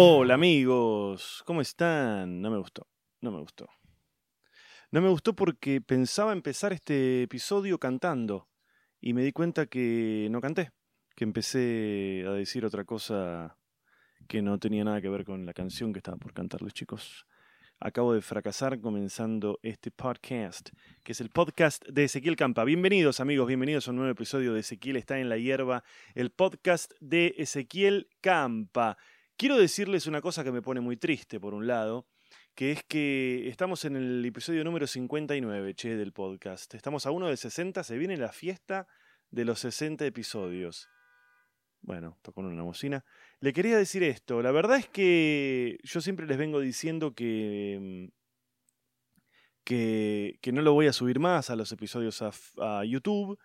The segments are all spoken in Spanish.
Hola amigos, ¿cómo están? No me gustó, no me gustó. No me gustó porque pensaba empezar este episodio cantando y me di cuenta que no canté, que empecé a decir otra cosa que no tenía nada que ver con la canción que estaba por cantarles chicos. Acabo de fracasar comenzando este podcast, que es el podcast de Ezequiel Campa. Bienvenidos amigos, bienvenidos a un nuevo episodio de Ezequiel está en la hierba, el podcast de Ezequiel Campa. Quiero decirles una cosa que me pone muy triste, por un lado, que es que estamos en el episodio número 59, che, del podcast. Estamos a uno de 60, se viene la fiesta de los 60 episodios. Bueno, tocó una bocina. Le quería decir esto, la verdad es que yo siempre les vengo diciendo que, que, que no lo voy a subir más a los episodios a YouTube.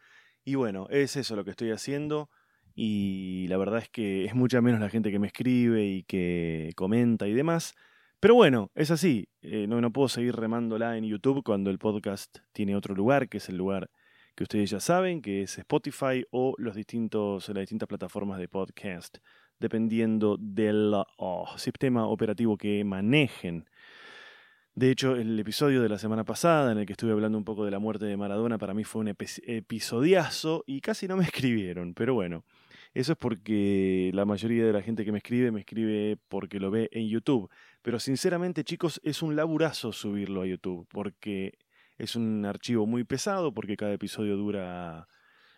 Y bueno, es eso lo que estoy haciendo y la verdad es que es mucha menos la gente que me escribe y que comenta y demás. Pero bueno, es así, eh, no, no puedo seguir remándola en YouTube cuando el podcast tiene otro lugar, que es el lugar que ustedes ya saben, que es Spotify o los distintos, las distintas plataformas de podcast, dependiendo del oh, sistema operativo que manejen. De hecho, el episodio de la semana pasada, en el que estuve hablando un poco de la muerte de Maradona, para mí fue un episodiazo y casi no me escribieron, pero bueno, eso es porque la mayoría de la gente que me escribe me escribe porque lo ve en YouTube. Pero sinceramente, chicos, es un laburazo subirlo a YouTube, porque es un archivo muy pesado, porque cada episodio dura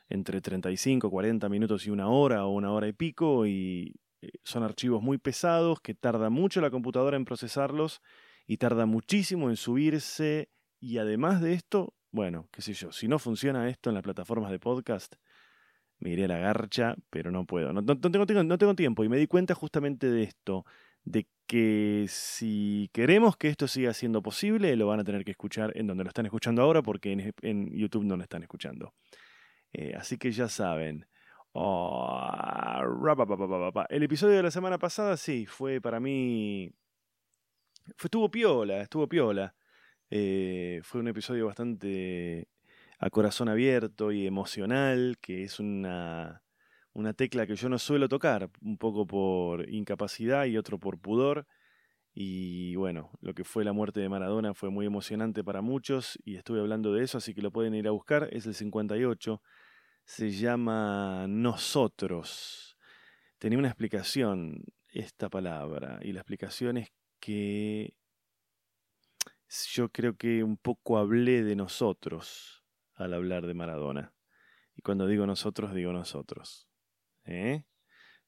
entre 35, 40 minutos y una hora o una hora y pico, y eh, son archivos muy pesados que tarda mucho la computadora en procesarlos y tarda muchísimo en subirse. Y además de esto, bueno, qué sé yo, si no funciona esto en las plataformas de podcast, me iré a la garcha, pero no puedo. No, tengo, no tengo tiempo y me di cuenta justamente de esto, de que si queremos que esto siga siendo posible, lo van a tener que escuchar en donde lo están escuchando ahora, porque en, YouTube no lo están escuchando. Eh, así que ya saben. Oh, el episodio de la semana pasada, sí, fue para mí. Fue, estuvo piola, estuvo piola. Eh, fue un episodio bastante a corazón abierto y emocional, que es una, una tecla que yo no suelo tocar, un poco por incapacidad y otro por pudor. Y bueno, lo que fue la muerte de Maradona fue muy emocionante para muchos y estuve hablando de eso, así que lo pueden ir a buscar, es el 58, se llama Nosotros. Tenía una explicación esta palabra y la explicación es que yo creo que un poco hablé de nosotros al hablar de Maradona. Y cuando digo nosotros, digo nosotros. ¿Eh?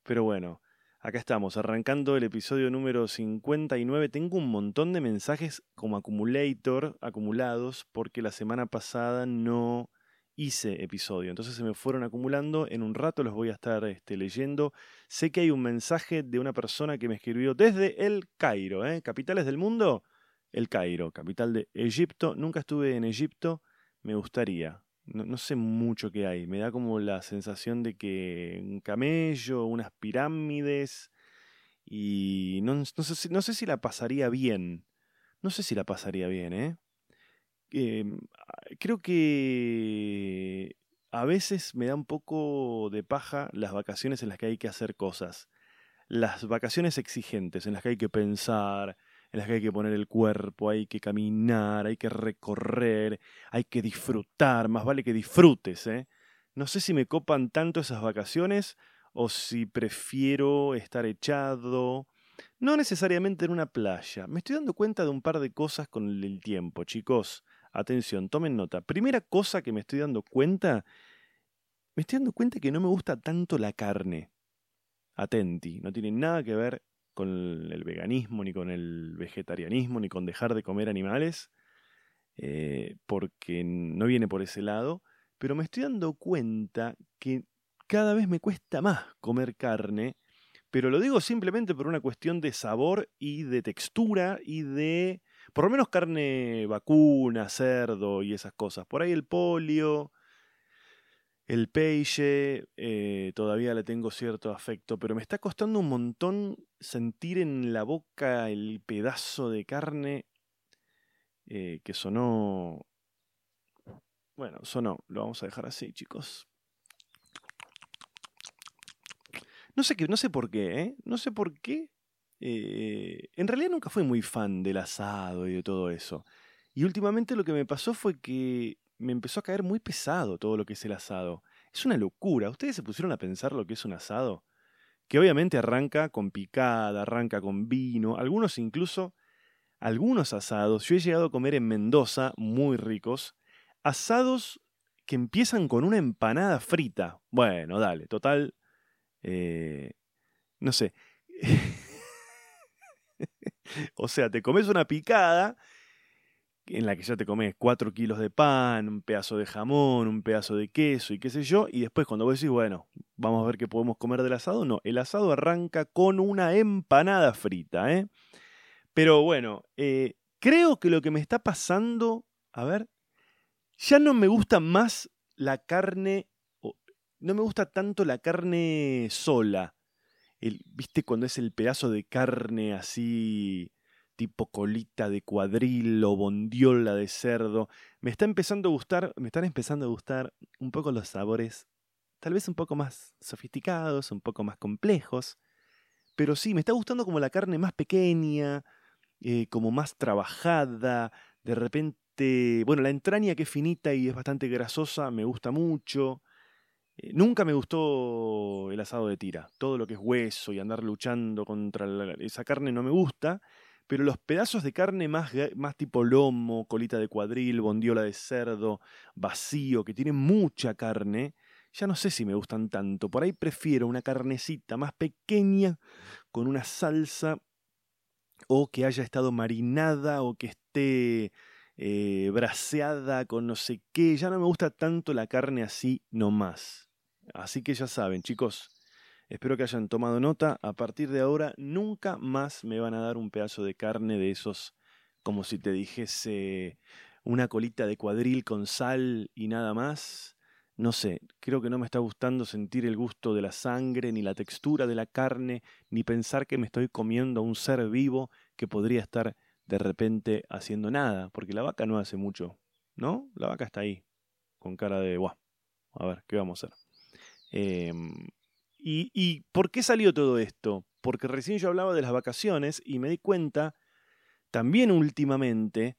Pero bueno, acá estamos, arrancando el episodio número 59. Tengo un montón de mensajes como accumulator acumulados porque la semana pasada no hice episodio. Entonces se me fueron acumulando. En un rato los voy a estar este, leyendo. Sé que hay un mensaje de una persona que me escribió desde el Cairo. ¿eh? ¿Capitales del mundo? El Cairo, capital de Egipto. Nunca estuve en Egipto me gustaría. No, sé mucho qué hay. Me da como la sensación de que un camello, unas pirámides. Y no, sé, si, no sé si la pasaría bien. No sé si la pasaría bien, ¿eh? Em, creo que a veces me da un poco de paja las vacaciones en las que hay que hacer cosas. Las vacaciones exigentes, en las que hay que pensar, las que hay que poner el cuerpo, hay que caminar, hay que recorrer, hay que disfrutar, más vale que disfrutes. ¿eh? No sé si me copan tanto esas vacaciones o si prefiero estar echado, no necesariamente en una playa. Me estoy dando cuenta de un par de cosas con el tiempo, chicos. Atención, tomen nota. Primera cosa que me estoy dando cuenta, me estoy dando cuenta que no me gusta tanto la carne. Atenti, no tiene nada que ver con el veganismo, ni con el vegetarianismo, ni con dejar de comer animales, eh, porque no viene por ese lado, pero me estoy dando cuenta que cada vez me cuesta más comer carne, pero lo digo simplemente por una cuestión de sabor y de textura y de, por lo menos carne vacuna, cerdo y esas cosas. Por ahí el polio, el peixe eh, todavía le tengo cierto afecto, pero me está costando un montón sentir en la boca el pedazo de carne eh, que sonó... Bueno, sonó, lo vamos a dejar así, chicos. No sé, qué, no sé por qué, ¿eh? No sé por qué eh, en realidad nunca fui muy fan del asado y de todo eso. Y últimamente lo que me pasó fue que me empezó a caer muy pesado todo lo que es el asado. Es una locura. ¿Ustedes se pusieron a pensar lo que es un asado? Que obviamente arranca con picada, arranca con vino, algunos incluso, algunos asados. Yo he llegado a comer en Mendoza, muy ricos, asados que empiezan con una empanada frita. Bueno, dale, total. Eh, no sé. o sea, te comes una picada en la que ya te comes 4 kilos de pan, un pedazo de jamón, un pedazo de queso y qué sé yo, y después cuando vos decís, bueno, vamos a ver qué podemos comer del asado, no, el asado arranca con una empanada frita, ¿eh? Pero bueno, eh, creo que lo que me está pasando, a ver, ya no me gusta más la carne, no me gusta tanto la carne sola. El, ¿Viste cuando es el pedazo de carne así tipo colita de cuadril o bondiola de cerdo? Me está empezando a gustar, me están empezando a gustar un poco los sabores, tal vez un poco más sofisticados, un poco más complejos. Pero sí, me está gustando como la carne más pequeña, eh, como más trabajada, de repente bueno, la entraña que es finita y es bastante grasosa, me gusta mucho. Eh, nunca me gustó el asado de tira. Todo lo que es hueso y andar luchando contra esa carne no me gusta. Pero los pedazos de carne más, más tipo lomo, colita de cuadril, bondiola de cerdo, vacío, que tienen mucha carne, ya no sé si me gustan tanto. Por ahí prefiero una carnecita más pequeña con una salsa o que haya estado marinada o que esté eh, braseada con no sé qué. Ya no me gusta tanto la carne así nomás. Así que ya saben, chicos. Espero que hayan tomado nota. A partir de ahora, nunca más me van a dar un pedazo de carne de esos, como si te dijese una colita de cuadril con sal y nada más. No sé, creo que no me está gustando sentir el gusto de la sangre, ni la textura de la carne, ni pensar que me estoy comiendo a un ser vivo que podría estar de repente haciendo nada, porque la vaca no hace mucho, ¿no? La vaca está ahí, con cara de, guau, a ver, ¿qué vamos a hacer? Em, y, ¿Y por qué salió todo esto? Porque recién yo hablaba de las vacaciones y me di cuenta, también últimamente,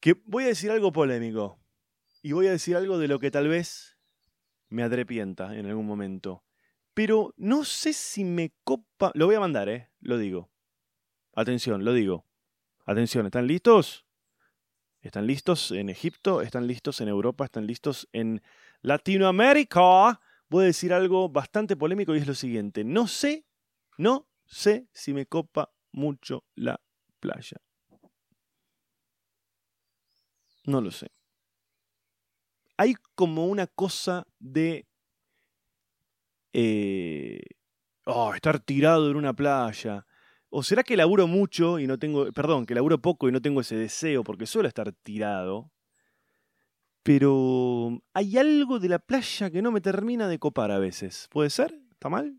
que voy a decir algo polémico. Y voy a decir algo de lo que tal vez me adrepienta en algún momento. Pero no sé si me copa... Lo voy a mandar, ¿eh? Lo digo. Atención, lo digo. Atención, ¿están listos? ¿Están listos en Egipto? ¿Están listos en Europa? ¿Están listos en Latinoamérica? Voy a decir algo bastante polémico y es lo siguiente. No sé, no sé si me copa mucho la playa. No lo sé. Hay como una cosa de... Eh, oh, estar tirado en una playa ¿O será que laburo mucho y no tengo, perdón, que laburo poco y no tengo ese deseo porque suelo estar tirado? Pero hay algo de la playa que no me termina de copar a veces. ¿Puede ser? ¿Está mal?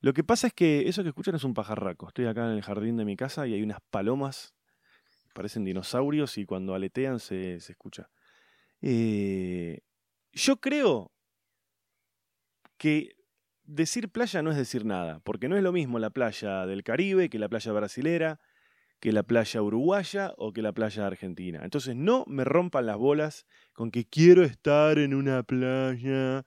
Lo que pasa es que eso que escuchan es un pajarraco. Estoy acá en el jardín de mi casa y hay unas palomas, parecen dinosaurios y cuando aletean se, se escucha. Eh, yo creo que decir playa no es decir nada, porque no es lo mismo la playa del Caribe que la playa brasilera, que la playa uruguaya o que la playa argentina. Entonces no me rompan las bolas con que quiero estar en una playa.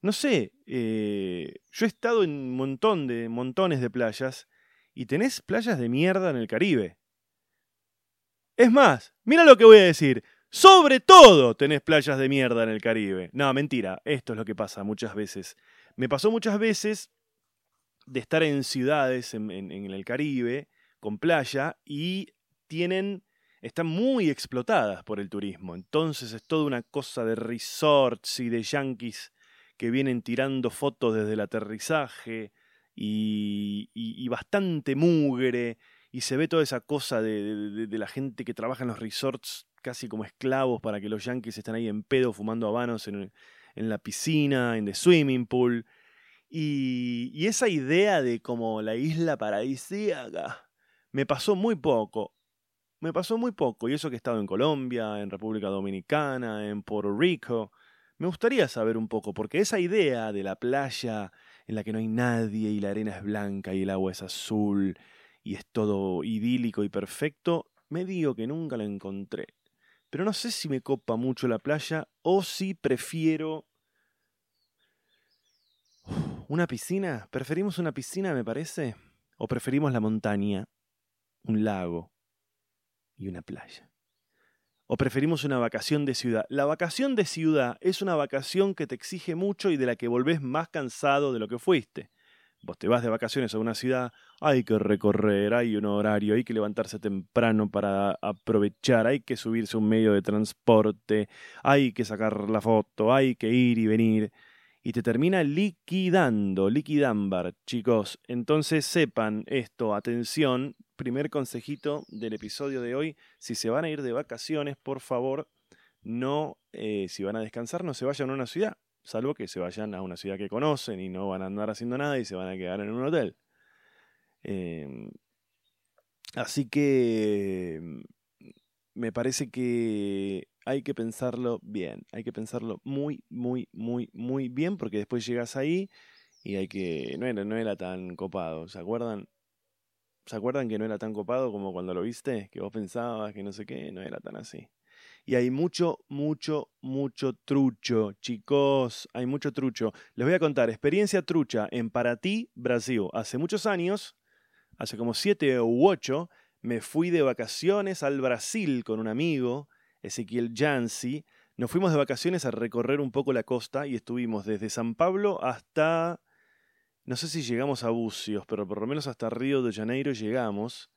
No sé, eh, yo he estado en un montón de montones de playas y tenés playas de mierda en el Caribe. Es más, mira lo que voy a decir. Sobre todo tenés playas de mierda en el Caribe. No, mentira, esto es lo que pasa muchas veces. Me pasó muchas veces de estar en ciudades en, el Caribe con playa y tienen están muy explotadas por el turismo. Entonces es toda una cosa de resorts y de yankees que vienen tirando fotos desde el aterrizaje y, bastante mugre. Y se ve toda esa cosa de, la gente que trabaja en los resorts casi como esclavos para que los yankees estén ahí en pedo fumando habanos en, en la piscina, en the swimming pool. Y, y esa idea de como la isla paradisíaca me pasó muy poco. Me pasó muy poco. Y eso que he estado en Colombia, en República Dominicana, en Puerto Rico. Me gustaría saber un poco, porque esa idea de la playa en la que no hay nadie y la arena es blanca y el agua es azul y es todo idílico y perfecto, me digo que nunca lo encontré. Pero no sé si me copa mucho la playa o si prefiero una piscina. ¿Preferimos una piscina, me parece? ¿O preferimos la montaña, un lago y una playa? ¿O preferimos una vacación de ciudad? La vacación de ciudad es una vacación que te exige mucho y de la que volvés más cansado de lo que fuiste. Vos te vas de vacaciones a una ciudad, hay que recorrer, hay un horario, hay que levantarse temprano para aprovechar, hay que subirse a un medio de transporte, hay que sacar la foto, hay que ir y venir y te termina liquidando, liquidambar, chicos. Entonces sepan esto, atención, primer consejito del episodio de hoy, si se van a ir de vacaciones, por favor, no, eh, si van a descansar, no se vayan a una ciudad, salvo que se vayan a una ciudad que conocen y no van a andar haciendo nada y se van a quedar en un hotel. Em, así que me parece que hay que pensarlo bien, hay que pensarlo muy, muy, muy, muy bien, porque después llegas ahí y hay que. No era, no era tan copado. ¿Se acuerdan? ¿Se acuerdan que no era tan copado como cuando lo viste? Que vos pensabas que no sé qué, no era tan así. Y hay mucho, mucho, mucho trucho, chicos, hay mucho trucho. Les voy a contar, experiencia trucha en Paraty, Brasil. Hace muchos años, hace como siete u ocho, me fui de vacaciones al Brasil con un amigo Ezequiel Jansi, nos fuimos de vacaciones a recorrer un poco la costa y estuvimos desde San Pablo hasta, no sé si llegamos a Bucios, pero por lo menos hasta Río de Janeiro llegamos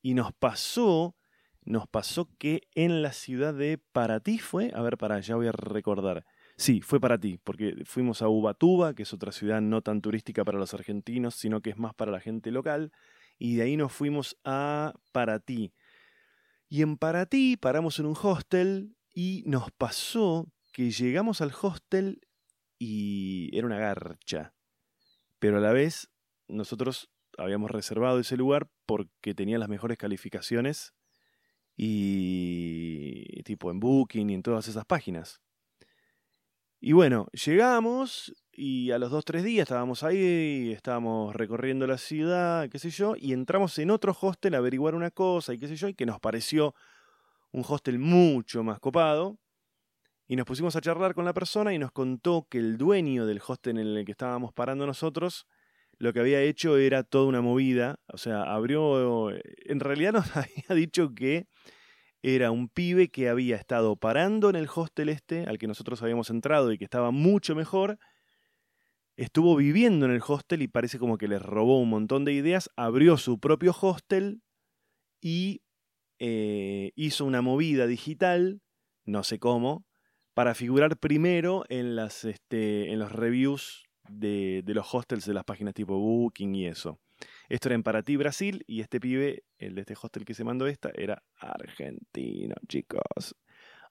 y nos pasó, nos pasó que en la ciudad de Paraty fue, a ver, para, ya voy a recordar. Sí, fue para ti, porque fuimos a Ubatuba, que es otra ciudad no tan turística para los argentinos, sino que es más para la gente local, y de ahí nos fuimos a Paraty. Y en Paraty paramos en un hostel y nos pasó que llegamos al hostel y era una garcha. Pero a la vez nosotros habíamos reservado ese lugar porque tenía las mejores calificaciones y tipo en Booking y en todas esas páginas. Y bueno, llegamos y a los dos, tres días estábamos ahí, estábamos recorriendo la ciudad, qué sé yo, y entramos en otro hostel a averiguar una cosa y qué sé yo, y que nos pareció un hostel mucho más copado. Y nos pusimos a charlar con la persona y nos contó que el dueño del hostel en el que estábamos parando nosotros, lo que había hecho era toda una movida, o sea, abrió, en realidad nos había dicho que era un pibe que había estado parando en el hostel este al que nosotros habíamos entrado y que estaba mucho mejor, estuvo viviendo en el hostel y parece como que les robó un montón de ideas, abrió su propio hostel y eh, hizo una movida digital, no sé cómo, para figurar primero en, las, este, los reviews de, de, los hostels de las páginas tipo Booking y eso. Esto era en Paraty, Brasil, y este pibe, el de este hostel que se mandó esta, era argentino, chicos.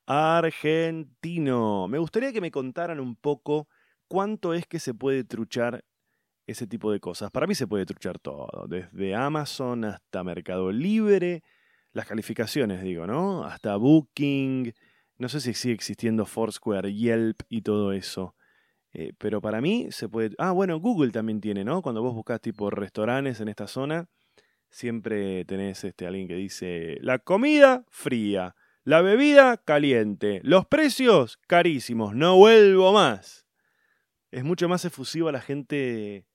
Argentino. Me gustaría que me contaran un poco ¿cuánto es que se puede truchar ese tipo de cosas? Para mí se puede truchar todo, desde Amazon hasta Mercado Libre, las calificaciones digo, ¿no? Hasta Booking, no sé si sigue existiendo Foursquare, Yelp y todo eso. Eh, pero para mí se puede... Ah, bueno, Google también tiene, ¿no? Cuando vos buscas tipo restaurantes en esta zona, siempre tenés este, alguien que dice, la comida fría, la bebida caliente, los precios carísimos, no vuelvo más es mucho más efusiva la gente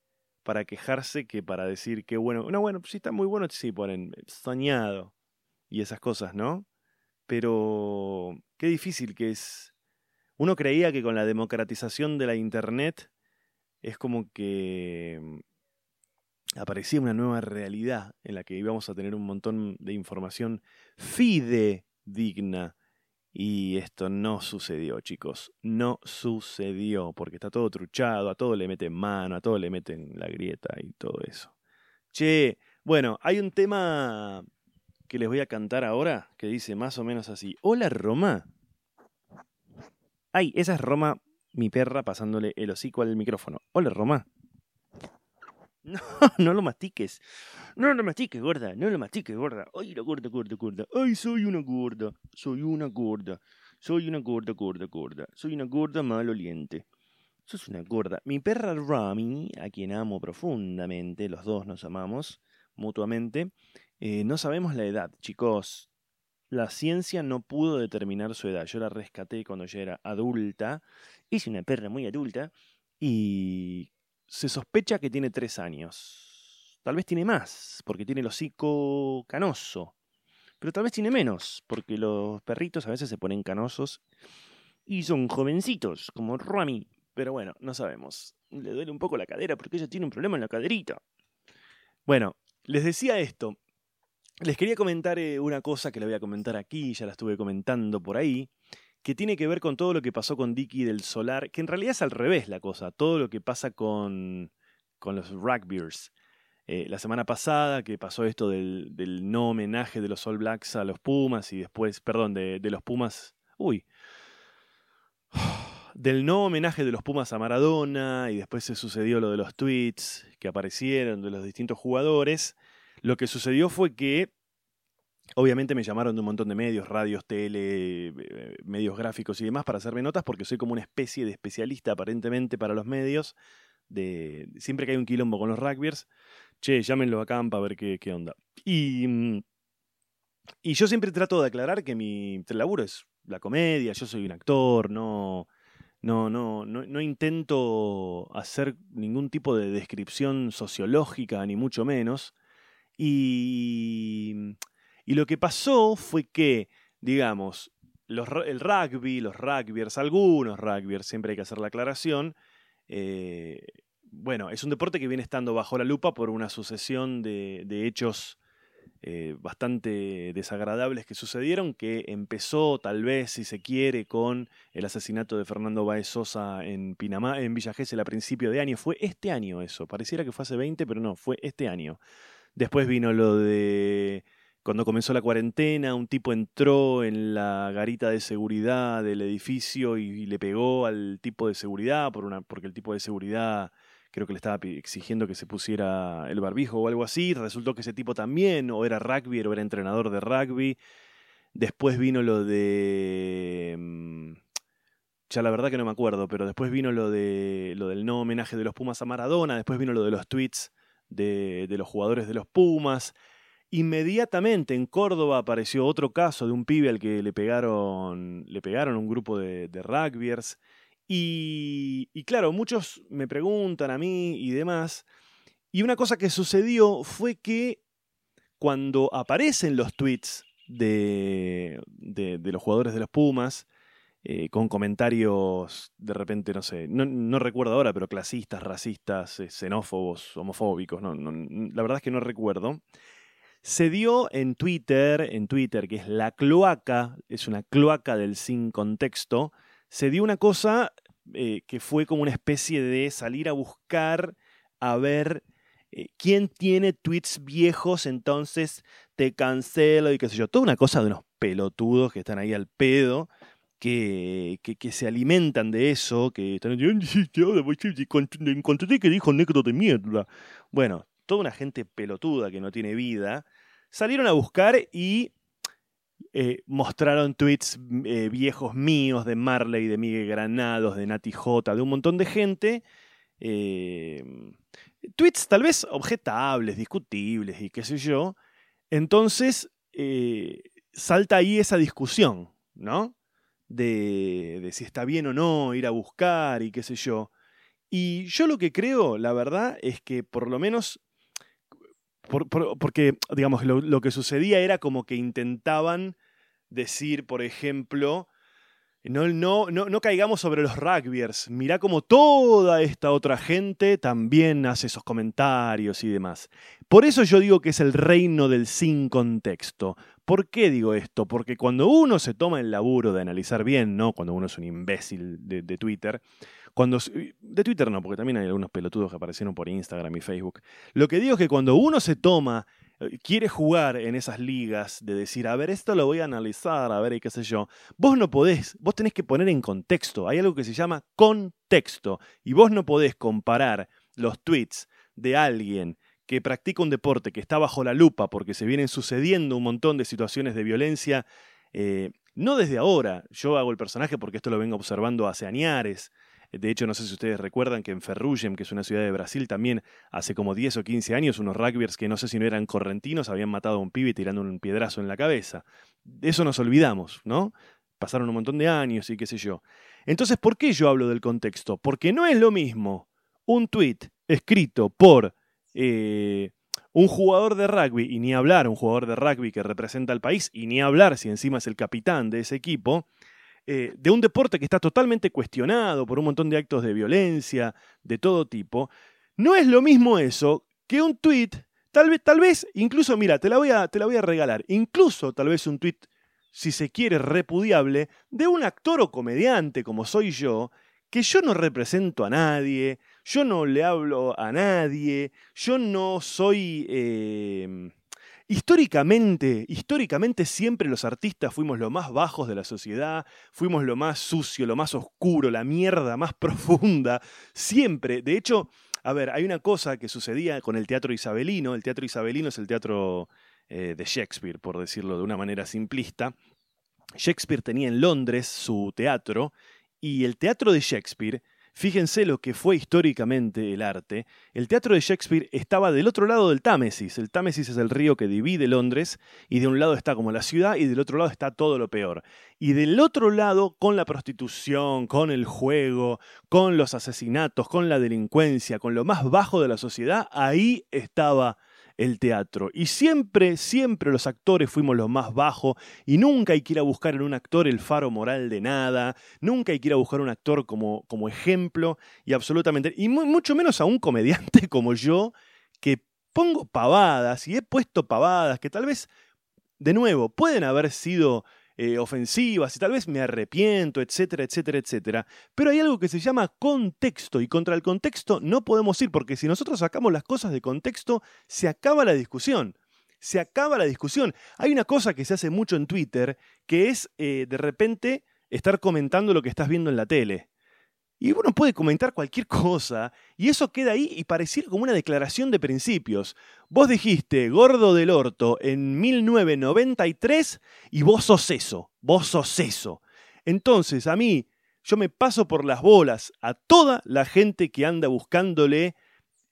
para quejarse que para decir que bueno. No, bueno, sí está muy bueno, sí ponen soñado y esas cosas, ¿no? Pero qué difícil que es. Uno creía que con la democratización de la Internet es como que mm, aparecía una nueva realidad en la que íbamos a tener un montón de información fidedigna y esto no sucedió, chicos. No sucedió, porque está todo truchado, a todo le meten mano, a todo le meten la grieta y todo eso. Che, bueno, hay un tema que les voy a cantar ahora que dice más o menos así. Hola Roma. Ay, esa es Roma, mi perra, pasándole el hocico al micrófono. Hola Roma. No, no lo mastiques. No lo mastiques, gorda. No lo mastiques, gorda. Ay, la gorda, gorda, gorda. Ay, soy una gorda. Soy una gorda. Soy una gorda, gorda, gorda. Soy una gorda maloliente. sos una gorda. Mi perra Rami, a quien amo profundamente, los dos nos amamos mutuamente, eh, no sabemos la edad, chicos. La ciencia no pudo determinar su edad. Yo la rescaté cuando ya era adulta. Es una perra muy adulta. Y se sospecha que tiene tres años. Tal vez tiene más, porque tiene el hocico canoso. Pero tal vez tiene menos, porque los perritos a veces se ponen canosos y son jovencitos, como Rami. Pero bueno, no sabemos. Le duele un poco la cadera porque ella tiene un problema en la caderita. Bueno, les decía esto. Les quería comentar eh, una cosa que le voy a comentar aquí, ya la estuve comentando por ahí, que tiene que ver con todo lo que pasó con Dicky del Solar, que en realidad es al revés la cosa, todo lo que pasa con, con los rugbyers. Eh, la semana pasada que pasó esto del, del, no homenaje de los All Blacks a los Pumas y después, perdón, de, de los Pumas, uy, del no homenaje de los Pumas a Maradona y después se sucedió lo de los tweets que aparecieron de los distintos jugadores. Lo que sucedió fue que obviamente me llamaron de un montón de medios, radios, tele, eh, medios gráficos y demás para hacerme notas porque soy como una especie de especialista aparentemente para los medios. De, siempre que hay un quilombo con los rugbyers, che, llámenlo a Campa a ver qué, qué onda. Y, mm, y yo siempre trato de aclarar que mi laburo es la comedia, yo soy un actor, no, no, no, no, no intento hacer ningún tipo de descripción sociológica, ni mucho menos. Y, lo que pasó fue que, digamos, los, el rugby, los rugbyers, algunos rugbyers, siempre hay que hacer la aclaración, eh, bueno, es un deporte que viene estando bajo la lupa por una sucesión de, hechos eh, bastante desagradables que sucedieron, que empezó tal vez, si se quiere, con el asesinato de Fernando Baez Sosa en Pinamá, en Villa a principio de año. Fue este año eso, pareciera que fue hace 20, pero no, fue este año. Después vino lo de cuando comenzó la cuarentena, un tipo entró en la garita de seguridad del edificio y, le pegó al tipo de seguridad por una, porque el tipo de seguridad creo que le estaba exigiendo que se pusiera el barbijo o algo así. Resultó que ese tipo también, o era rugby, o era entrenador de rugby. Después vino lo de. Mm, ya la verdad que no me acuerdo, pero después vino lo, de, lo del no homenaje de los Pumas a Maradona. Después vino lo de los tweets de, los jugadores de los Pumas. Inmediatamente en Córdoba apareció otro caso de un pibe al que le pegaron, le pegaron un grupo de, de rugbyers. Y, claro, muchos me preguntan a mí y demás. Y una cosa que sucedió fue que cuando aparecen los tweets de, de, los jugadores de los Pumas, eh, con comentarios de repente, no sé, no, recuerdo ahora, pero clasistas, racistas, eh, xenófobos, homofóbicos, no, la verdad es que no recuerdo. Se dio en Twitter, en Twitter, que es la cloaca, es una cloaca del sin contexto, se dio una cosa eh, que fue como una especie de salir a buscar, a ver quién tiene tweets viejos, entonces te cancelo y qué sé yo. Toda una cosa de unos pelotudos que están ahí al pedo. Que, que, se alimentan de eso, que están encontré que dijo negro de mierda. Bueno, toda una gente pelotuda que no tiene vida, salieron a buscar y eh, mostraron tweets eh, viejos míos de Marley, de Miguel Granados, de Nati J, de un montón de gente. Eh, tweets tal vez objetables, discutibles y qué sé yo. Entonces salta ahí esa discusión, ¿no? De, si está bien o no ir a buscar y qué sé yo. Y yo lo que creo, la verdad, es que por lo menos porque, digamos, lo, que sucedía era como que intentaban decir, por ejemplo, no, no, no, no caigamos sobre los rugbyers. Mirá como toda esta otra gente también hace esos comentarios y demás. Por eso yo digo que es el reino del sin contexto. ¿Por qué digo esto? Porque cuando uno se toma el laburo de analizar bien, ¿no? Cuando uno es un imbécil de, Twitter, cuando, de Twitter no, porque también hay algunos pelotudos que aparecieron por Instagram y Facebook. Lo que digo es que cuando uno se toma, eh, quiere jugar en esas ligas de decir, a ver, esto lo voy a analizar, a ver, y qué sé yo, vos no podés, vos tenés que poner en contexto. Hay algo que se llama contexto. Y vos no podés comparar los tweets de alguien que practica un deporte que está bajo la lupa porque se vienen sucediendo un montón de situaciones de violencia, eh, no desde ahora, yo hago el personaje porque esto lo vengo observando hace añares, De hecho, no sé si ustedes recuerdan que en Ferrugem, que es una ciudad de Brasil, también hace como 10 o 15 años, unos rugbyers que no sé si no eran correntinos habían matado a un pibe tirando un piedrazo en la cabeza. De eso nos olvidamos, ¿no? Pasaron un montón de años y qué sé yo. Entonces, ¿por qué yo hablo del contexto? Porque no es lo mismo un tweet escrito por eh, un jugador de rugby, y ni hablar, un jugador de rugby que representa al país, y ni hablar si encima es el capitán de ese equipo, eh, de un deporte que está totalmente cuestionado por un montón de actos de violencia, de todo tipo, no es lo mismo eso que un tweet, tal vez, tal vez, incluso, mira, te la voy a, te la voy a regalar, incluso tal vez un tweet, si se quiere, repudiable, de un actor o comediante como soy yo, que yo no represento a nadie, yo no le hablo a nadie, yo no soy... Eh, Históricamente, históricamente siempre los artistas fuimos lo más bajos de la sociedad, fuimos lo más sucio, lo más oscuro, la mierda más profunda, siempre. De hecho, a ver, hay una cosa que sucedía con el teatro isabelino, el teatro isabelino es el teatro eh, de Shakespeare, por decirlo de una manera simplista. Shakespeare tenía en Londres su teatro y el teatro de Shakespeare Fíjense lo que fue históricamente el arte. El teatro de Shakespeare estaba del otro lado del Támesis. El Támesis es el río que divide Londres y de un lado está como la ciudad y del otro lado está todo lo peor. Y del otro lado, con la prostitución, con el juego, con los asesinatos, con la delincuencia, con lo más bajo de la sociedad, ahí estaba el teatro. Y siempre, siempre los actores fuimos los más bajos y nunca hay que ir a buscar en un actor el faro moral de nada, nunca hay que ir a buscar un actor como, como ejemplo y absolutamente, y mucho menos a un comediante como yo que pongo pavadas y he puesto pavadas que tal vez, de nuevo, pueden haber sido eh, ofensivas y tal vez me arrepiento, etcétera, etcétera, etcétera. Pero hay algo que se llama contexto y contra el contexto no podemos ir porque si nosotros sacamos las cosas de contexto, se acaba la discusión. Se acaba la discusión. Hay una cosa que se hace mucho en Twitter que es eh, de repente estar comentando lo que estás viendo en la tele. Y uno puede comentar cualquier cosa, y eso queda ahí y pareciera como una declaración de principios. Vos dijiste gordo del orto en 1993 y vos sos eso, vos sos eso. Entonces, a mí, yo me paso por las bolas a toda la gente que anda buscándole.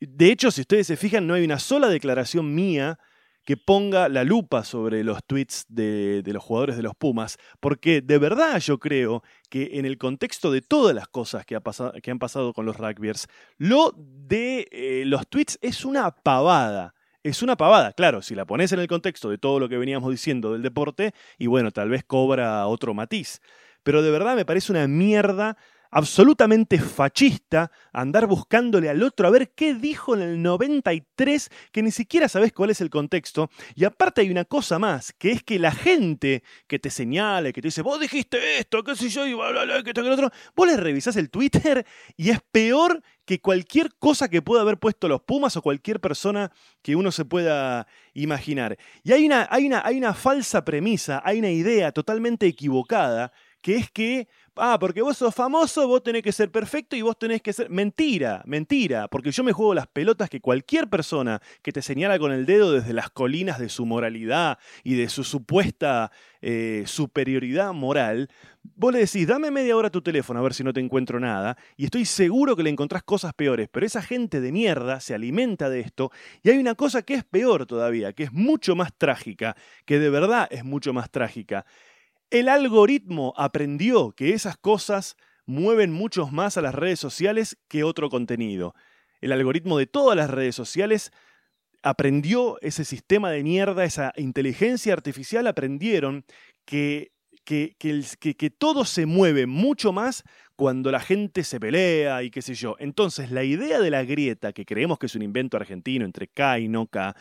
De hecho, si ustedes se fijan, no hay una sola declaración mía que ponga la lupa sobre los tweets de, los jugadores de los Pumas, porque de verdad yo creo que en el contexto de todas las cosas que, ha pasado, que han pasado con los rugbyers, lo de eh, los tweets es una pavada. Es una pavada, claro, si la pones en el contexto de todo lo que veníamos diciendo del deporte, y bueno, tal vez cobra otro matiz. Pero de verdad me parece una mierda absolutamente fachista, andar buscándole al otro a ver qué dijo en el 93, que ni siquiera sabes cuál es el contexto. Y aparte hay una cosa más, que es que la gente que te señala, que te dice, vos dijiste esto, qué sé yo, y bla, bla, bla, que esto, que lo otro, vos le revisás el Twitter y es peor que cualquier cosa que pueda haber puesto los Pumas o cualquier persona que uno se pueda imaginar. Y hay una, hay una, hay una falsa premisa, hay una idea totalmente equivocada, que es que ah, porque vos sos famoso, vos tenés que ser perfecto y vos tenés que ser... Mentira, mentira, porque yo me juego las pelotas que cualquier persona que te señala con el dedo desde las colinas de su moralidad y de su supuesta eh, superioridad moral, vos le decís, dame media hora tu teléfono a ver si no te encuentro nada, y estoy seguro que le encontrás cosas peores, pero esa gente de mierda se alimenta de esto, y hay una cosa que es peor todavía, que es mucho más trágica, que de verdad es mucho más trágica, el algoritmo aprendió que esas cosas mueven muchos más a las redes sociales que otro contenido. El algoritmo de todas las redes sociales aprendió ese sistema de mierda, esa inteligencia artificial, aprendieron que, que, que, todo se mueve mucho más cuando la gente se pelea y qué sé yo. Entonces, la idea de la grieta, que creemos que es un invento argentino entre K y no K,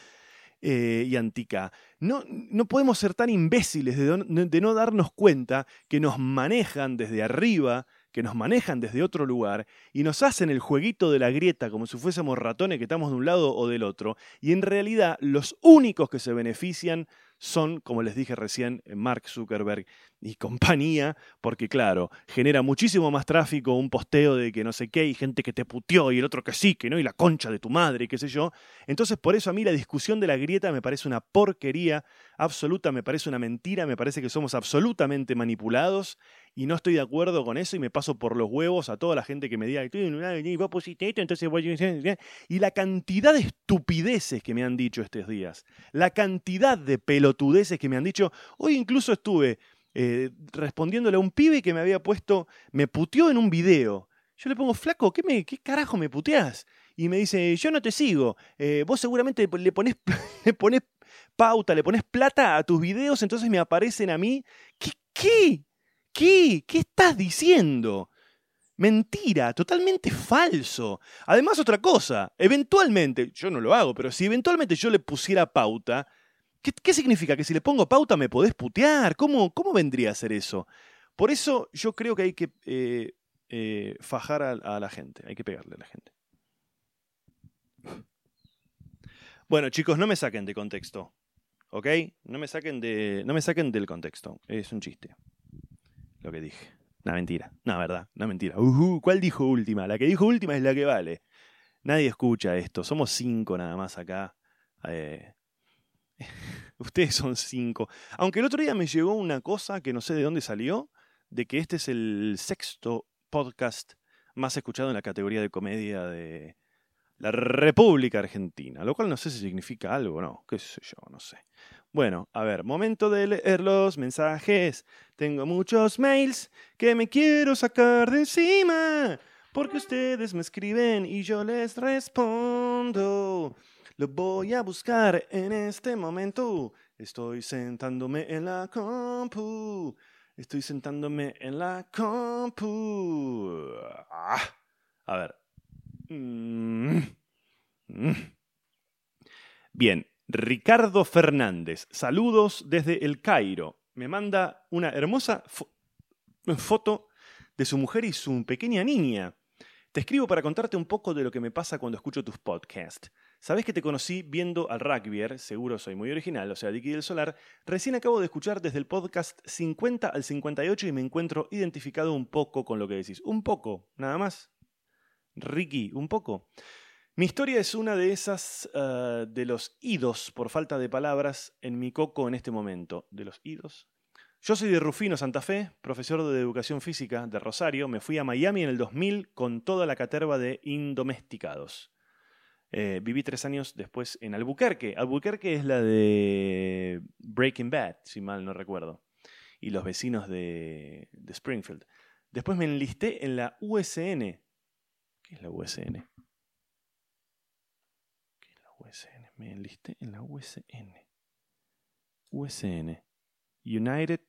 eh, y Antica. No, no podemos ser tan imbéciles de, no darnos cuenta que nos manejan desde arriba, que nos manejan desde otro lugar y nos hacen el jueguito de la grieta como si fuésemos ratones que estamos de un lado o del otro. Y en realidad los únicos que se benefician son, como les dije recién, Mark Zuckerberg y compañía, porque claro, genera muchísimo más tráfico un posteo de que no sé qué, y gente que te puteó y el otro que sí, que no, y la concha de tu madre, y qué sé yo. Entonces, por eso a mí la discusión de la grieta me parece una porquería absoluta, me parece una mentira, me parece que somos absolutamente manipulados y no estoy de acuerdo con eso y me paso por los huevos a toda la gente que me diga, vos pusiste esto, entonces Y la cantidad de estupideces que me han dicho estos días, la cantidad de pelotudeces que me han dicho, hoy incluso estuve eh, respondiéndole a un pibe que me había puesto, me puteó en un video. Yo le pongo, flaco, ¿qué, me, qué carajo me puteás? Y me dice, yo no te sigo, eh, vos seguramente le pones, le pones pauta, le pones plata a tus videos, entonces me aparecen a mí. ¿Qué? ¿Qué? ¿Qué? ¿Qué estás diciendo? Mentira, totalmente falso. Además, otra cosa, eventualmente, yo no lo hago, pero si eventualmente yo le pusiera pauta, ¿qué, significa? ¿Que si le pongo pauta me podés putear? ¿Cómo, cómo vendría a ser eso? Por eso yo creo que hay que eh, eh, fajar a la gente, hay que pegarle a la gente. Bueno, chicos, no me saquen de contexto. ¿Ok? No me saquen, de, no me saquen del contexto. Es un chiste. Lo que dije. Una mentira. No, verdad. Una mentira. ¿Cuál dijo última? La que dijo última es la que vale. Nadie escucha esto. Somos cinco nada más acá. Eh, ustedes son cinco. Aunque el otro día me llegó una cosa que no sé de dónde salió, de que este es el sexto podcast más escuchado en la categoría de comedia de, la República Argentina, lo cual no sé si significa algo, ¿no? ¿Qué sé yo? No sé. Bueno, a ver, momento de leer los mensajes. Tengo muchos mails que me quiero sacar de encima, porque ustedes me escriben y yo les respondo. Lo voy a buscar en este momento. Estoy sentándome en la compu. Estoy sentándome en la compu. Ah, a ver, Mm. Mm. Bien, Ricardo Fernández, saludos desde el Cairo. Me manda una hermosa foto de su mujer y su pequeña niña. Te escribo para contarte un poco de lo que me pasa cuando escucho tus podcasts. Sabes que te conocí viendo al rugby, seguro soy muy original, o sea, Dicky del Solar. Recién acabo de escuchar desde el podcast 50 al 58 y me encuentro identificado un poco con lo que decís. Un poco, nada más. Ricky, un poco. Mi historia es una de esas eh, de los idos, por falta de palabras, en mi coco en este momento. ¿De los idos? Yo soy de Rufino, Santa Fe, profesor de educación física de Rosario. Me fui a Miami en el 2000 con toda la caterva de indomesticados. Eh, viví tres años después en Albuquerque. Albuquerque es la de Breaking Bad, si mal no recuerdo. Y los vecinos de, de Springfield. Después me enlisté en la USN, ¿Qué es la USN? ¿Qué es la USN? Me enlisté en la USN. USN. United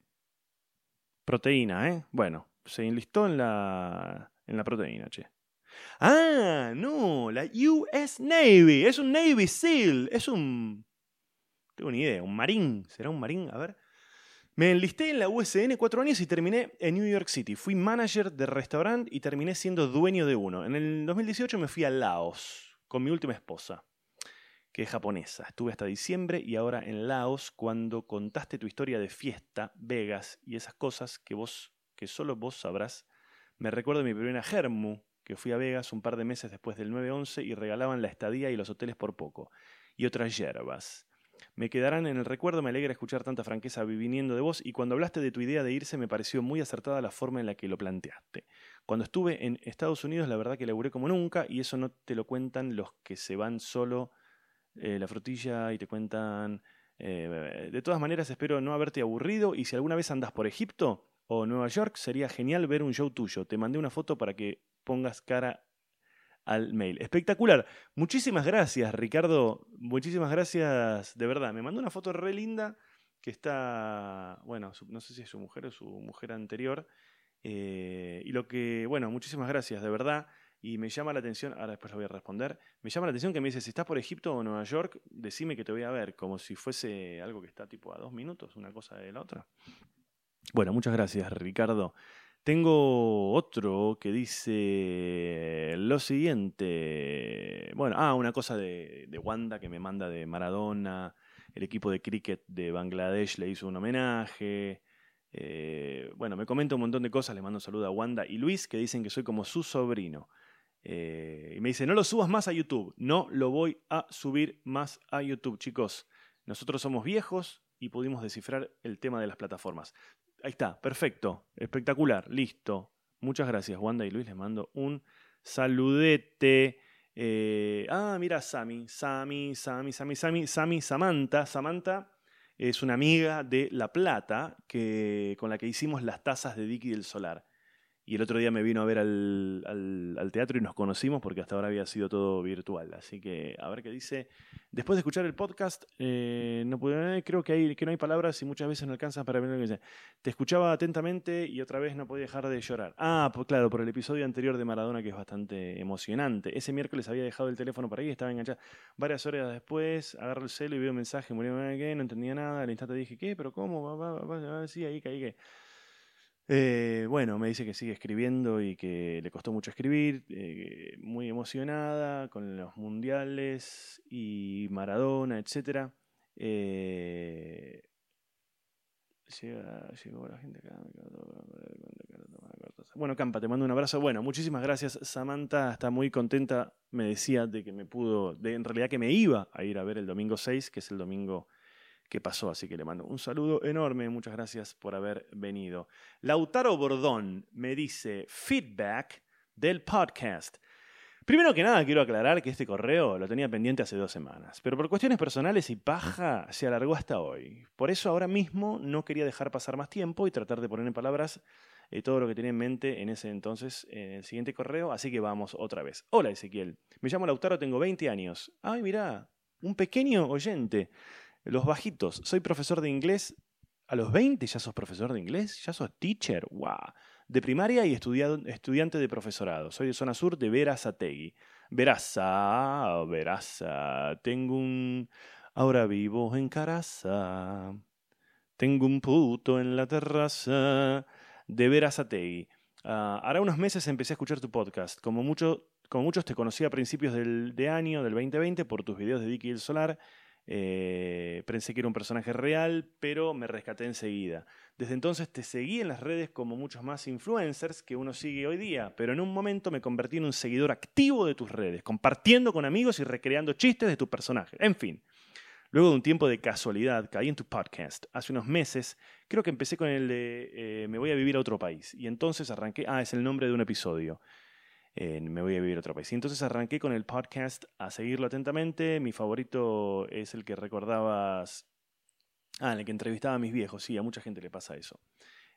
Proteína, ¿eh? Bueno, se enlistó en la, en la proteína, che. Ah, no, la US Navy. Es un Navy SEAL. Es un... tengo ni idea, un marín. ¿Será un marín? A ver. Me enlisté en la USN cuatro años y terminé en New York City. Fui manager de restaurante y terminé siendo dueño de uno. En el 2018 me fui a Laos con mi última esposa, que es japonesa. Estuve hasta diciembre y ahora en Laos cuando contaste tu historia de fiesta, Vegas y esas cosas que vos, que solo vos sabrás. Me recuerdo mi primera Germu, que fui a Vegas un par de meses después del 9-11 y regalaban la estadía y los hoteles por poco. Y otras yerbas me quedarán en el recuerdo, me alegra escuchar tanta franqueza viniendo de vos y cuando hablaste de tu idea de irse me pareció muy acertada la forma en la que lo planteaste. Cuando estuve en Estados Unidos la verdad que laburé como nunca y eso no te lo cuentan los que se van solo eh, la frutilla y te cuentan... Eh, de todas maneras espero no haberte aburrido y si alguna vez andas por Egipto o Nueva York sería genial ver un show tuyo. Te mandé una foto para que pongas cara al mail. Espectacular. Muchísimas gracias, Ricardo. Muchísimas gracias, de verdad. Me mandó una foto re linda que está, bueno, no sé si es su mujer o su mujer anterior. Eh, y lo que, bueno, muchísimas gracias, de verdad. Y me llama la atención, ahora después lo voy a responder, me llama la atención que me dice, si estás por Egipto o Nueva York, decime que te voy a ver, como si fuese algo que está tipo a dos minutos, una cosa de la otra. Bueno, muchas gracias, Ricardo. Tengo otro que dice lo siguiente. Bueno, ah, una cosa de, Wanda que me manda de Maradona. El equipo de cricket de Bangladesh le hizo un homenaje. Eh, bueno, me comenta un montón de cosas. Le mando un saludo a Wanda y Luis que dicen que soy como su sobrino. Eh, y me dice, no lo subas más a YouTube. No lo voy a subir más a YouTube, chicos. Nosotros somos viejos y pudimos descifrar el tema de las plataformas. Ahí está, perfecto, espectacular, listo. Muchas gracias, Wanda y Luis. Les mando un saludete. Eh, ah, mira, Sami, Sami, Sami, Sami, Sami, Sami, Samantha. Samantha es una amiga de La Plata que, con la que hicimos las tazas de Dicky del Solar y el otro día me vino a ver al, teatro y nos conocimos porque hasta ahora había sido todo virtual. Así que a ver qué dice. Después de escuchar el podcast, eh, no pude, creo que, hay, que no hay palabras y muchas veces no alcanzan para ver lo que dice. Te escuchaba atentamente y otra vez no podía dejar de llorar. Ah, pues claro, por el episodio anterior de Maradona que es bastante emocionante. Ese miércoles había dejado el teléfono por ahí, estaba enganchado. Varias horas después, agarro el celo y veo un mensaje, murió, ¿qué? No entendía nada. Al instante dije, ¿qué? ¿Pero cómo? Va, va, sí, ahí caí, que eh, bueno, me dice que sigue escribiendo y que le costó mucho escribir, eh, muy emocionada con los mundiales y Maradona, etc. Eh, llegó la gente acá. Bueno, Campa, te mando un abrazo. Bueno, muchísimas gracias. Samantha está muy contenta, me decía, de que me pudo, de en realidad que me iba a ir a ver el domingo 6, que es el domingo que pasó, así que le mando un saludo enorme, muchas gracias por haber venido. Lautaro Bordón me dice feedback del podcast. Primero que nada quiero aclarar que este correo lo tenía pendiente hace dos semanas, pero por cuestiones personales y paja se alargó hasta hoy. Por eso ahora mismo no quería dejar pasar más tiempo y tratar de poner en palabras eh, todo lo que tenía en mente en ese entonces en el siguiente correo, así que vamos otra vez. Hola Ezequiel, me llamo Lautaro, tengo 20 años. Ay, mira, un pequeño oyente. Los bajitos. Soy profesor de inglés. A los 20 ya sos profesor de inglés. Ya sos teacher. ¡Wow! De primaria y estudiante de profesorado. Soy de zona sur de Verazategui. Veraza, Veraza. Tengo un. Ahora vivo en Caraza. Tengo un puto en la terraza de Verazategui. Uh, hará unos meses empecé a escuchar tu podcast. Como, mucho, como muchos te conocí a principios del de año, del 2020, por tus videos de Dicky el Solar eh, pensé que era un personaje real, pero me rescaté enseguida. Desde entonces te seguí en las redes como muchos más influencers que uno sigue hoy día, pero en un momento me convertí en un seguidor activo de tus redes, compartiendo con amigos y recreando chistes de tu personaje. En fin. Luego de un tiempo de casualidad, caí en tu podcast. Hace unos meses, creo que empecé con el de eh, Me voy a vivir a otro país. Y entonces arranqué, ah, es el nombre de un episodio me voy a vivir a otro país. Y entonces arranqué con el podcast a seguirlo atentamente. Mi favorito es el que recordabas. Ah, el que entrevistaba a mis viejos. Sí, a mucha gente le pasa eso.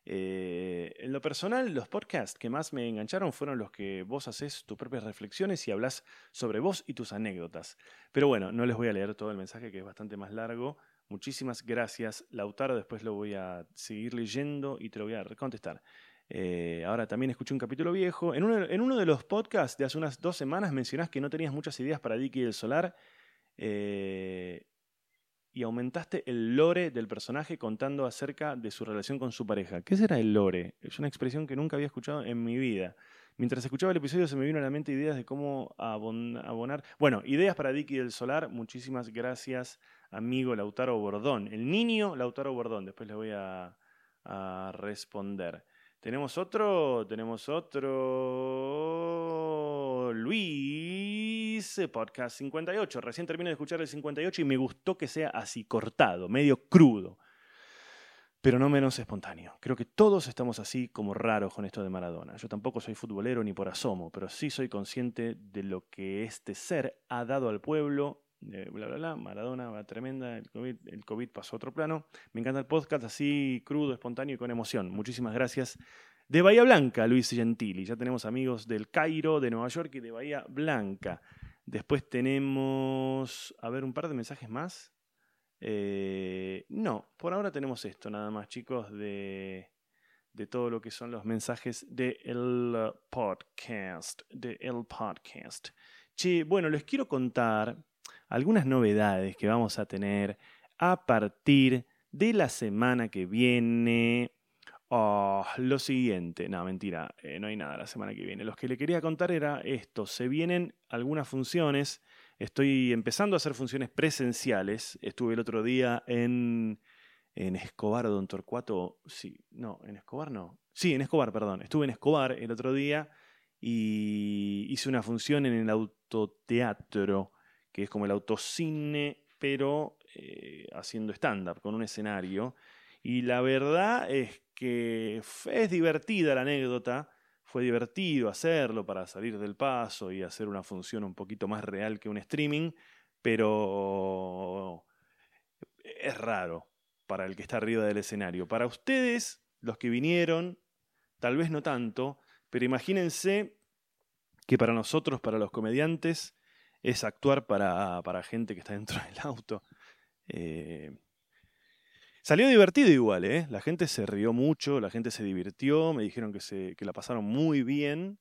Eh, en lo personal, los podcasts que más me engancharon fueron los que vos haces tus propias reflexiones y hablas sobre vos y tus anécdotas. Pero bueno, no les voy a leer todo el mensaje que es bastante más largo. Muchísimas gracias, Lautaro. Después lo voy a seguir leyendo y te lo voy a contestar. Eh, ahora también escuché un capítulo viejo. En uno, de los podcasts de hace unas dos semanas mencionás que no tenías muchas ideas para Dicky del Solar eh, y aumentaste el lore del personaje contando acerca de su relación con su pareja. ¿Qué será el lore? Es una expresión que nunca había escuchado en mi vida. Mientras escuchaba el episodio se me vino a la mente ideas de cómo abonar. Bueno, ideas para Dicky del Solar. Muchísimas gracias, amigo Lautaro Bordón. El niño Lautaro Bordón. Después le voy a responder. Tenemos otro, tenemos otro. Luis, podcast 58. Recién terminé de escuchar el 58 y me gustó que sea así cortado, medio crudo, pero no menos espontáneo. Creo que todos estamos así como raros con esto de Maradona. Yo tampoco soy futbolero ni por asomo, pero sí soy consciente de lo que este ser ha dado al pueblo bla, bla, bla, Maradona va tremenda, el COVID, el COVID pasó a otro plano. Me encanta el podcast así crudo, espontáneo y con emoción. Muchísimas gracias. De Bahía Blanca, Luis Gentili. Ya tenemos amigos del Cairo, de Nueva York y de Bahía Blanca. Después tenemos, a ver, un par de mensajes más. Eh, no, por ahora tenemos esto nada más, chicos, de, de todo lo que son los mensajes del podcast. De el podcast. Che, bueno, les quiero contar algunas novedades que vamos a tener a partir de la semana que viene. Oh, lo siguiente, no, mentira, eh, no hay nada la semana que viene. Lo que le quería contar era esto, se vienen algunas funciones, estoy empezando a hacer funciones presenciales, estuve el otro día en, en Escobar, Don Torcuato, sí, no, en Escobar no, sí, en Escobar, perdón, estuve en Escobar el otro día y hice una función en el autoteatro que es como el autocine, pero eh, haciendo stand-up, con un escenario. Y la verdad es que es divertida la anécdota, fue divertido hacerlo para salir del paso y hacer una función un poquito más real que un streaming, pero es raro para el que está arriba del escenario. Para ustedes, los que vinieron, tal vez no tanto, pero imagínense que para nosotros, para los comediantes, es actuar para, para gente que está dentro del auto. Eh, salió divertido igual, ¿eh? La gente se rió mucho, la gente se divirtió, me dijeron que, se, que la pasaron muy bien,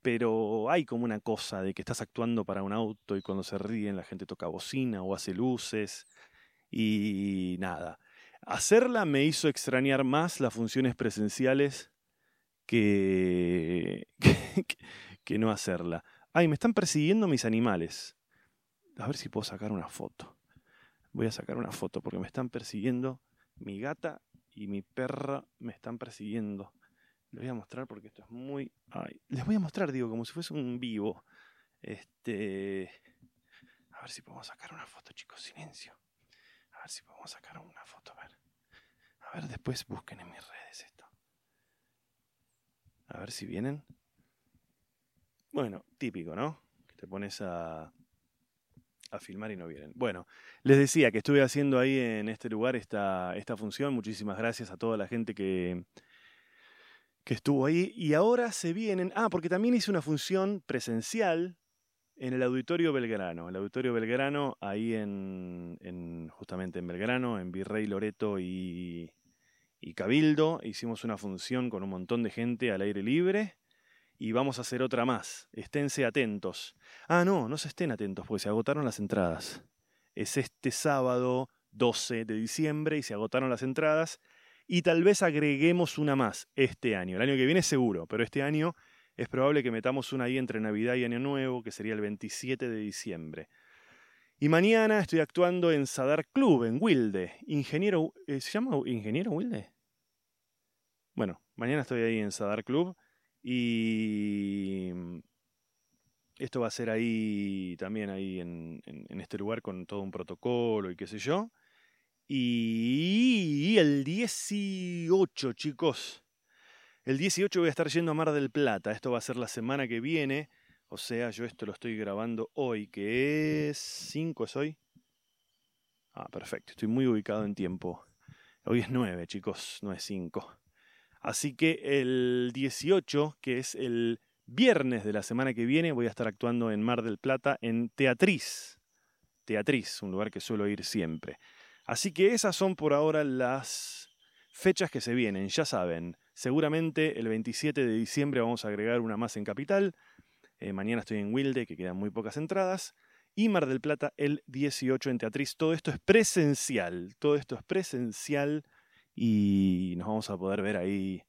pero hay como una cosa de que estás actuando para un auto y cuando se ríen la gente toca bocina o hace luces y nada. Hacerla me hizo extrañar más las funciones presenciales que, que, no hacerla. Ay, me están persiguiendo mis animales. A ver si puedo sacar una foto. Voy a sacar una foto porque me están persiguiendo. Mi gata y mi perra me están persiguiendo. Les voy a mostrar porque esto es muy. Ay, les voy a mostrar, digo, como si fuese un vivo. Este. A ver si podemos sacar una foto, chicos. Silencio. A ver si podemos sacar una foto. A ver. A ver, después busquen en mis redes esto. A ver si vienen. Bueno, típico, ¿no? Que te pones a, a filmar y no vienen. Bueno, les decía que estuve haciendo ahí en este lugar esta, esta función. Muchísimas gracias a toda la gente que, que estuvo ahí. Y ahora se vienen. Ah, porque también hice una función presencial en el Auditorio Belgrano. El Auditorio Belgrano, ahí en, en justamente en Belgrano, en Virrey Loreto y, y Cabildo. Hicimos una función con un montón de gente al aire libre y vamos a hacer otra más. Esténse atentos. Ah, no, no se estén atentos, porque se agotaron las entradas. Es este sábado 12 de diciembre y se agotaron las entradas. Y tal vez agreguemos una más este año. El año que viene seguro, pero este año es probable que metamos una ahí entre Navidad y Año Nuevo, que sería el 27 de diciembre. Y mañana estoy actuando en Sadar Club, en Wilde. Ingeniero. Eh, ¿Se llama Ingeniero Wilde? Bueno, mañana estoy ahí en Sadar Club. Y mm, esto va a ser ahí también ahí en, este lugar con todo un protocolo y qué sé yo. Y el 18, chicos. El 18 voy a estar yendo a Mar del Plata. Esto va a ser la semana que viene. O sea, yo esto lo estoy grabando hoy, que es 5 es hoy. Ah, perfecto. Estoy muy ubicado en tiempo. Hoy es 9, chicos, no es 5. Así que el 18, que es el viernes de la semana que viene, voy a estar actuando en Mar del Plata en Teatriz. Teatriz, un lugar que suelo ir siempre. Así que esas son por ahora las fechas que se vienen, ya saben. Seguramente el 27 de diciembre vamos a agregar una más en Capital. Eh, mañana estoy en Wilde, que quedan muy pocas entradas. Y Mar del Plata el 18 en Teatriz. Todo esto es presencial. Todo esto es presencial y nos vamos a poder ver ahí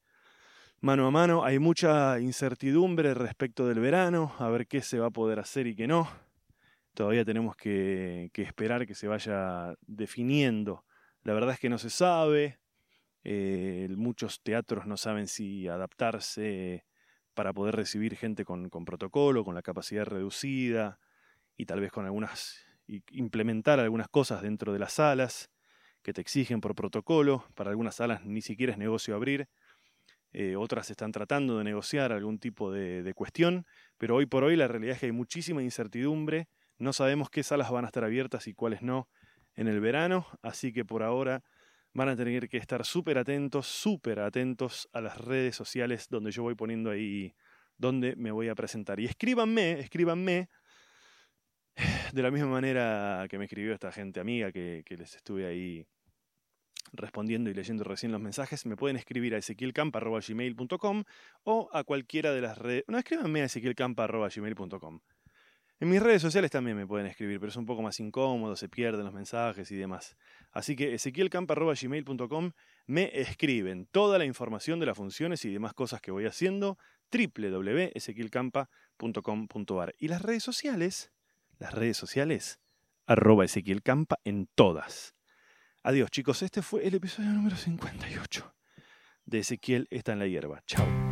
mano a mano. Hay mucha incertidumbre respecto del verano, a ver qué se va a poder hacer y qué no. Todavía tenemos que, esperar que se vaya definiendo. La verdad es que no se sabe. Eh, muchos teatros no saben si adaptarse para poder recibir gente con, con protocolo, con la capacidad reducida y tal vez con algunas implementar algunas cosas dentro de las salas que te exigen por protocolo. Para algunas salas ni siquiera es negocio abrir. Eh, otras están tratando de negociar algún tipo de, cuestión, pero hoy por hoy la realidad es que hay muchísima incertidumbre. No sabemos qué salas van a estar abiertas y cuáles no en el verano, así que por ahora van a tener que estar súper atentos, súper atentos a las redes sociales donde yo voy poniendo ahí donde me voy a presentar. Y escríbanme, escríbanme de la misma manera que me escribió esta gente amiga que les estuve ahí respondiendo y leyendo recién los mensajes, me pueden escribir a ezequielcampa.gmail.com o a cualquiera de las redes... No, escríbanme a ezequielcampa.gmail.com. En mis redes sociales también me pueden escribir, pero es un poco más incómodo, se pierden los mensajes y demás. Así que ezequielcampa.gmail.com me escriben toda la información de las funciones y demás cosas que voy haciendo www.ezequielcampa.com.ar. Y las redes sociales, las redes sociales, arroba ezequielcampa en todas. Adiós chicos, este fue el episodio número 58 de Ezequiel está en la hierba. Chao.